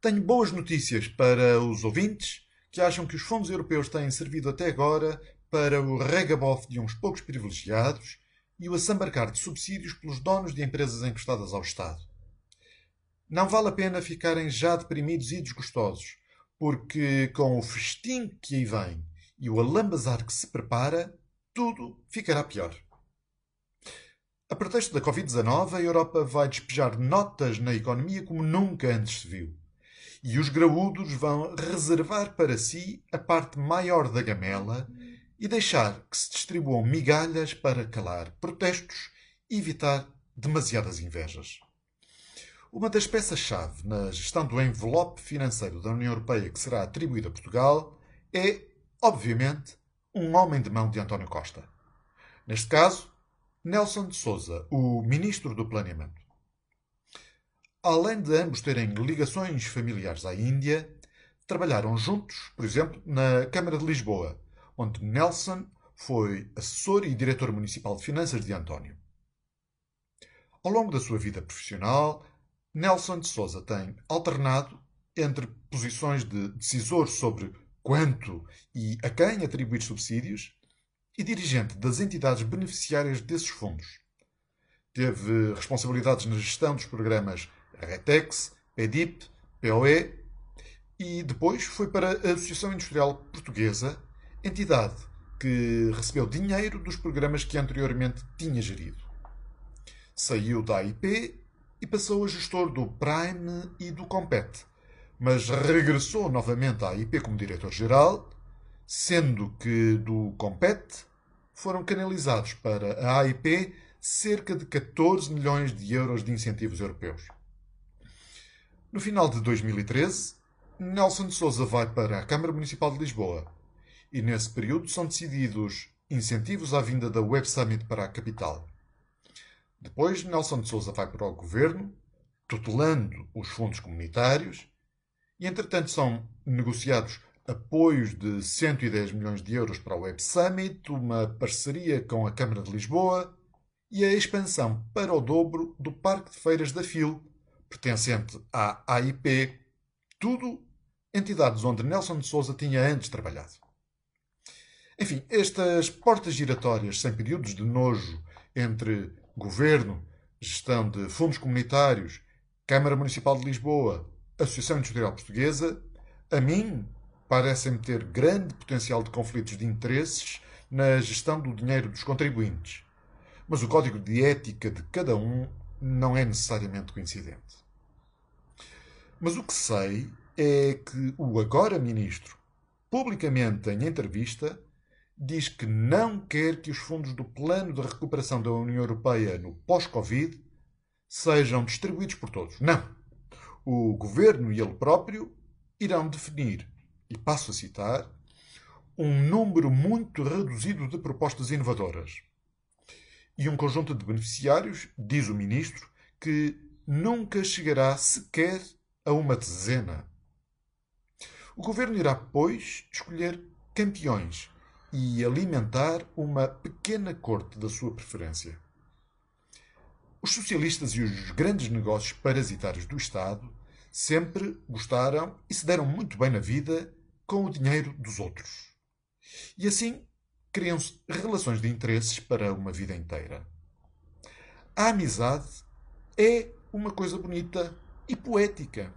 Tenho boas notícias para os ouvintes que acham que os fundos europeus têm servido até agora para o regabof de uns poucos privilegiados e o assambarcar de subsídios pelos donos de empresas encostadas ao Estado. Não vale a pena ficarem já deprimidos e desgostosos, porque com o festim que aí vem e o alambazar que se prepara, tudo ficará pior. A pretexto da Covid-19, a Europa vai despejar notas na economia como nunca antes se viu. E os graúdos vão reservar para si a parte maior da gamela e deixar que se distribuam migalhas para calar protestos e evitar demasiadas invejas. Uma das peças-chave na gestão do envelope financeiro da União Europeia que será atribuído a Portugal é, obviamente, um homem de mão de António Costa. Neste caso, Nelson de Souza, o ministro do Planeamento. Além de ambos terem ligações familiares à Índia, trabalharam juntos, por exemplo, na Câmara de Lisboa, onde Nelson foi assessor e diretor municipal de finanças de António. Ao longo da sua vida profissional, Nelson de Souza tem alternado entre posições de decisor sobre quanto e a quem atribuir subsídios e dirigente das entidades beneficiárias desses fundos. Teve responsabilidades na gestão dos programas RETEX, PEDIP, POE e depois foi para a Associação Industrial Portuguesa, entidade que recebeu dinheiro dos programas que anteriormente tinha gerido. Saiu da AIP e passou a gestor do Prime e do Compete, mas regressou novamente à AIP como diretor-geral, sendo que do Compete foram canalizados para a AIP cerca de 14 milhões de euros de incentivos europeus. No final de 2013, Nelson de Souza vai para a Câmara Municipal de Lisboa e nesse período são decididos incentivos à vinda da Web Summit para a capital. Depois, Nelson de Souza vai para o governo, tutelando os fundos comunitários, e entretanto são negociados apoios de 110 milhões de euros para o Web Summit, uma parceria com a Câmara de Lisboa e a expansão para o dobro do Parque de Feiras da FIL, pertencente à AIP, tudo entidades onde Nelson de Souza tinha antes trabalhado. Enfim, estas portas giratórias sem períodos de nojo entre governo, gestão de fundos comunitários, Câmara Municipal de Lisboa, Associação Industrial Portuguesa, a mim parecem ter grande potencial de conflitos de interesses na gestão do dinheiro dos contribuintes. Mas o código de ética de cada um não é necessariamente coincidente. Mas o que sei é que o agora ministro, publicamente em entrevista, diz que não quer que os fundos do Plano de Recuperação da União Europeia no pós-Covid sejam distribuídos por todos. Não. O governo e ele próprio irão definir e passo a citar, um número muito reduzido de propostas inovadoras. E um conjunto de beneficiários, diz o ministro, que nunca chegará sequer a uma dezena. O governo irá, pois, escolher campeões e alimentar uma pequena corte da sua preferência. Os socialistas e os grandes negócios parasitários do Estado sempre gostaram e se deram muito bem na vida com o dinheiro dos outros. E assim criam-se relações de interesses para uma vida inteira. A amizade é uma coisa bonita e poética.